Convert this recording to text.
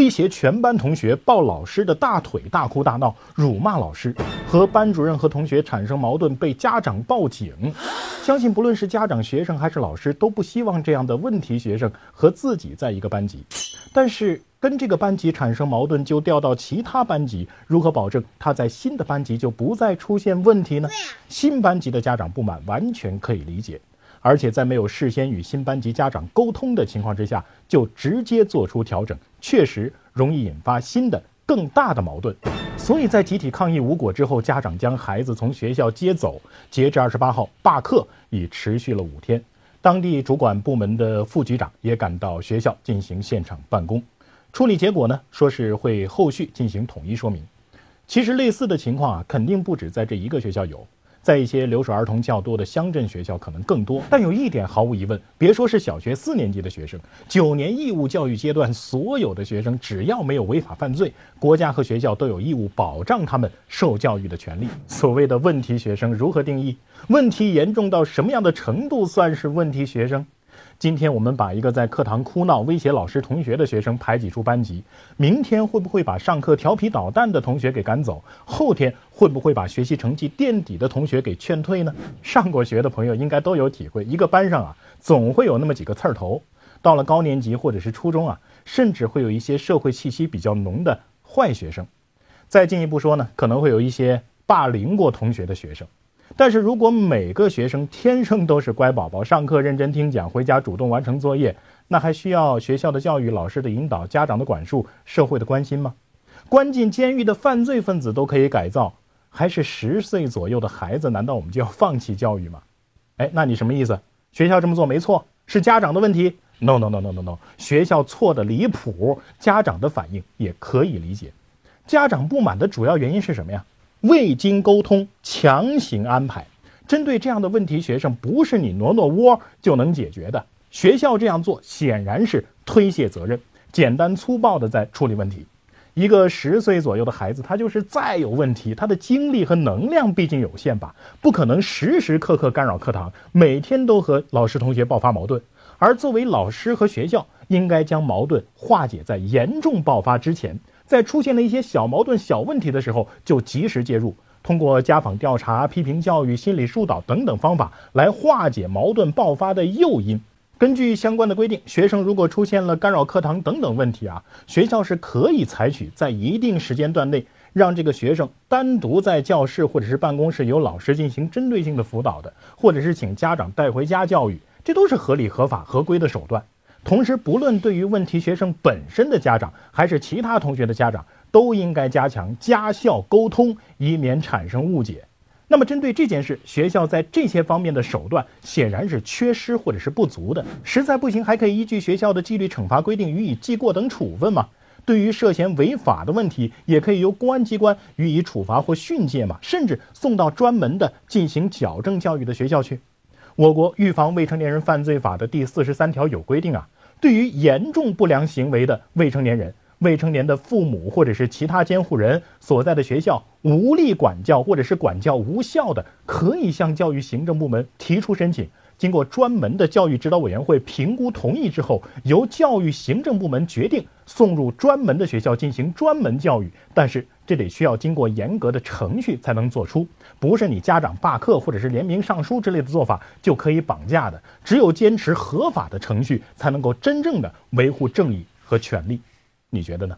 威胁全班同学抱老师的大腿，大哭大闹，辱骂老师，和班主任和同学产生矛盾，被家长报警。相信不论是家长、学生还是老师，都不希望这样的问题学生和自己在一个班级。但是跟这个班级产生矛盾，就调到其他班级，如何保证他在新的班级就不再出现问题呢？新班级的家长不满，完全可以理解。而且在没有事先与新班级家长沟通的情况之下，就直接做出调整，确实容易引发新的更大的矛盾。所以在集体抗议无果之后，家长将孩子从学校接走。截至二十八号，罢课已持续了五天。当地主管部门的副局长也赶到学校进行现场办公。处理结果呢，说是会后续进行统一说明。其实类似的情况啊，肯定不止在这一个学校有。在一些留守儿童较多的乡镇学校，可能更多。但有一点毫无疑问，别说是小学四年级的学生，九年义务教育阶段，所有的学生只要没有违法犯罪，国家和学校都有义务保障他们受教育的权利。所谓的问题学生如何定义？问题严重到什么样的程度算是问题学生？今天我们把一个在课堂哭闹、威胁老师、同学的学生排挤出班级，明天会不会把上课调皮捣蛋的同学给赶走？后天会不会把学习成绩垫底的同学给劝退呢？上过学的朋友应该都有体会，一个班上啊，总会有那么几个刺儿头。到了高年级或者是初中啊，甚至会有一些社会气息比较浓的坏学生。再进一步说呢，可能会有一些霸凌过同学的学生。但是如果每个学生天生都是乖宝宝，上课认真听讲，回家主动完成作业，那还需要学校的教育、老师的引导、家长的管束、社会的关心吗？关进监狱的犯罪分子都可以改造，还是十岁左右的孩子？难道我们就要放弃教育吗？哎，那你什么意思？学校这么做没错，是家长的问题？No No No No No No，学校错的离谱，家长的反应也可以理解。家长不满的主要原因是什么呀？未经沟通强行安排，针对这样的问题学生，不是你挪挪窝就能解决的。学校这样做显然是推卸责任，简单粗暴的在处理问题。一个十岁左右的孩子，他就是再有问题，他的精力和能量毕竟有限吧，不可能时时刻刻干扰课堂，每天都和老师同学爆发矛盾。而作为老师和学校，应该将矛盾化解在严重爆发之前。在出现了一些小矛盾、小问题的时候，就及时介入，通过家访调查、批评教育、心理疏导等等方法来化解矛盾爆发的诱因。根据相关的规定，学生如果出现了干扰课堂等等问题啊，学校是可以采取在一定时间段内让这个学生单独在教室或者是办公室由老师进行针对性的辅导的，或者是请家长带回家教育，这都是合理、合法、合规的手段。同时，不论对于问题学生本身的家长，还是其他同学的家长，都应该加强家校沟通，以免产生误解。那么，针对这件事，学校在这些方面的手段显然是缺失或者是不足的。实在不行，还可以依据学校的纪律惩罚规定予以记过等处分嘛。对于涉嫌违法的问题，也可以由公安机关予以处罚或训诫嘛，甚至送到专门的进行矫正教育的学校去。我国预防未成年人犯罪法的第四十三条有规定啊，对于严重不良行为的未成年人、未成年的父母或者是其他监护人所在的学校无力管教或者是管教无效的，可以向教育行政部门提出申请。经过专门的教育指导委员会评估同意之后，由教育行政部门决定送入专门的学校进行专门教育。但是这得需要经过严格的程序才能做出，不是你家长罢课或者是联名上书之类的做法就可以绑架的。只有坚持合法的程序，才能够真正的维护正义和权利。你觉得呢？